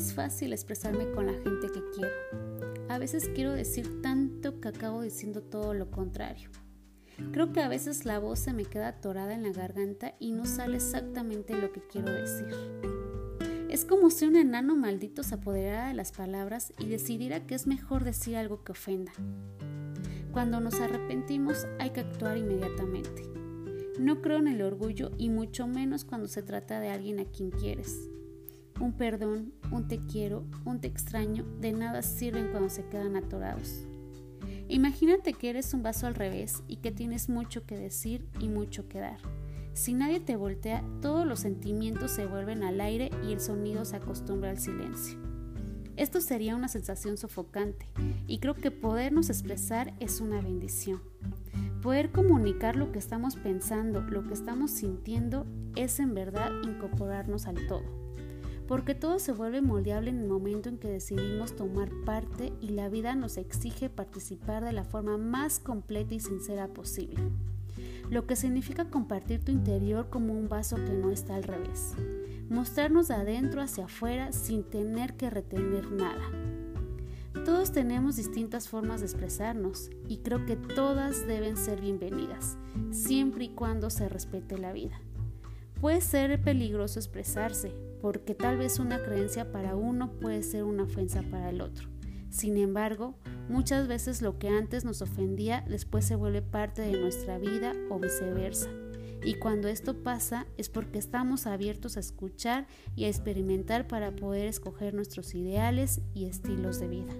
fácil expresarme con la gente que quiero. A veces quiero decir tanto que acabo diciendo todo lo contrario. Creo que a veces la voz se me queda atorada en la garganta y no sale exactamente lo que quiero decir. Es como si un enano maldito se apoderara de las palabras y decidiera que es mejor decir algo que ofenda. Cuando nos arrepentimos hay que actuar inmediatamente. No creo en el orgullo y mucho menos cuando se trata de alguien a quien quieres. Un perdón, un te quiero, un te extraño, de nada sirven cuando se quedan atorados. Imagínate que eres un vaso al revés y que tienes mucho que decir y mucho que dar. Si nadie te voltea, todos los sentimientos se vuelven al aire y el sonido se acostumbra al silencio. Esto sería una sensación sofocante y creo que podernos expresar es una bendición. Poder comunicar lo que estamos pensando, lo que estamos sintiendo, es en verdad incorporarnos al todo porque todo se vuelve moldeable en el momento en que decidimos tomar parte y la vida nos exige participar de la forma más completa y sincera posible, lo que significa compartir tu interior como un vaso que no está al revés, mostrarnos de adentro hacia afuera sin tener que retener nada. Todos tenemos distintas formas de expresarnos y creo que todas deben ser bienvenidas, siempre y cuando se respete la vida. Puede ser peligroso expresarse, porque tal vez una creencia para uno puede ser una ofensa para el otro. Sin embargo, muchas veces lo que antes nos ofendía después se vuelve parte de nuestra vida o viceversa. Y cuando esto pasa es porque estamos abiertos a escuchar y a experimentar para poder escoger nuestros ideales y estilos de vida.